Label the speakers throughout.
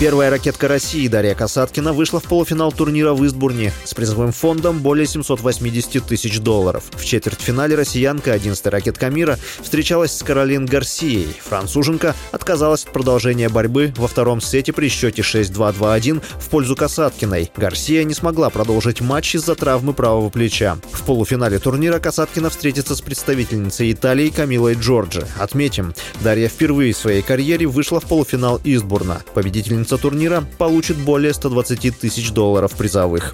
Speaker 1: Первая ракетка России Дарья Касаткина вышла в полуфинал турнира в Истбурне с призовым фондом более 780 тысяч долларов. В четвертьфинале россиянка, 11-я ракетка мира, встречалась с Каролин Гарсией. Француженка отказалась от продолжения борьбы во втором сете при счете 6-2-2-1 в пользу Касаткиной. Гарсия не смогла продолжить матч из-за травмы правого плеча. В полуфинале турнира Касаткина встретится с представительницей Италии Камилой Джорджи. Отметим, Дарья впервые в своей карьере вышла в полуфинал Истбурна. Победительница победительница турнира получит более 120 тысяч долларов призовых.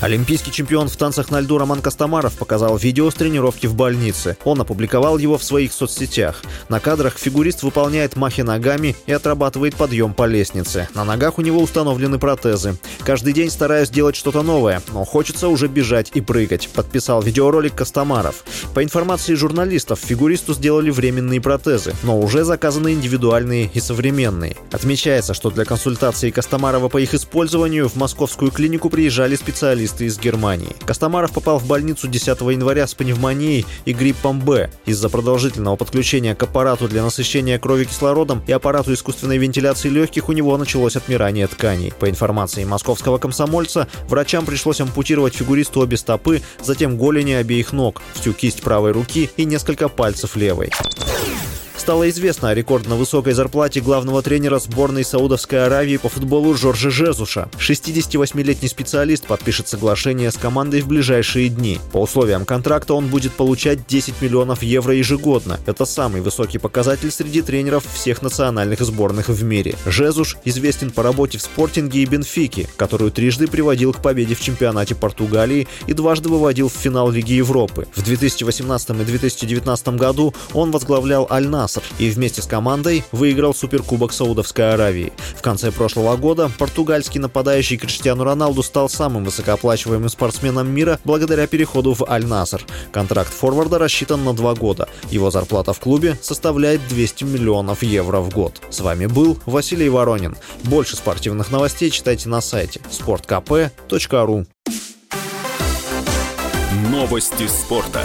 Speaker 1: Олимпийский чемпион в танцах на льду Роман Костомаров показал видео с тренировки в больнице. Он опубликовал его в своих соцсетях. На кадрах фигурист выполняет махи ногами и отрабатывает подъем по лестнице. На ногах у него установлены протезы. Каждый день стараюсь делать что-то новое, но хочется уже бежать и прыгать, подписал видеоролик Костомаров. По информации журналистов, фигуристу сделали временные протезы, но уже заказаны индивидуальные и современные. Отмечается, что для консультации Костомарова по их использованию в московскую клинику приезжали специалисты специалисты из Германии. Костомаров попал в больницу 10 января с пневмонией и гриппом Б. Из-за продолжительного подключения к аппарату для насыщения крови кислородом и аппарату искусственной вентиляции легких у него началось отмирание тканей. По информации московского комсомольца, врачам пришлось ампутировать фигуристу обе стопы, затем голени обеих ног, всю кисть правой руки и несколько пальцев левой стало известно о рекордно высокой зарплате главного тренера сборной Саудовской Аравии по футболу Жоржа Жезуша. 68-летний специалист подпишет соглашение с командой в ближайшие дни. По условиям контракта он будет получать 10 миллионов евро ежегодно. Это самый высокий показатель среди тренеров всех национальных сборных в мире. Жезуш известен по работе в спортинге и Бенфике, которую трижды приводил к победе в чемпионате Португалии и дважды выводил в финал Лиги Европы. В 2018 и 2019 году он возглавлял Аль-Наср, Наср и вместе с командой выиграл Суперкубок Саудовской Аравии. В конце прошлого года португальский нападающий Криштиану Роналду стал самым высокооплачиваемым спортсменом мира благодаря переходу в Аль-Наср. Контракт форварда рассчитан на два года. Его зарплата в клубе составляет 200 миллионов евро в год. С вами был Василий Воронин. Больше спортивных новостей читайте на сайте sportkp.ru
Speaker 2: Новости спорта.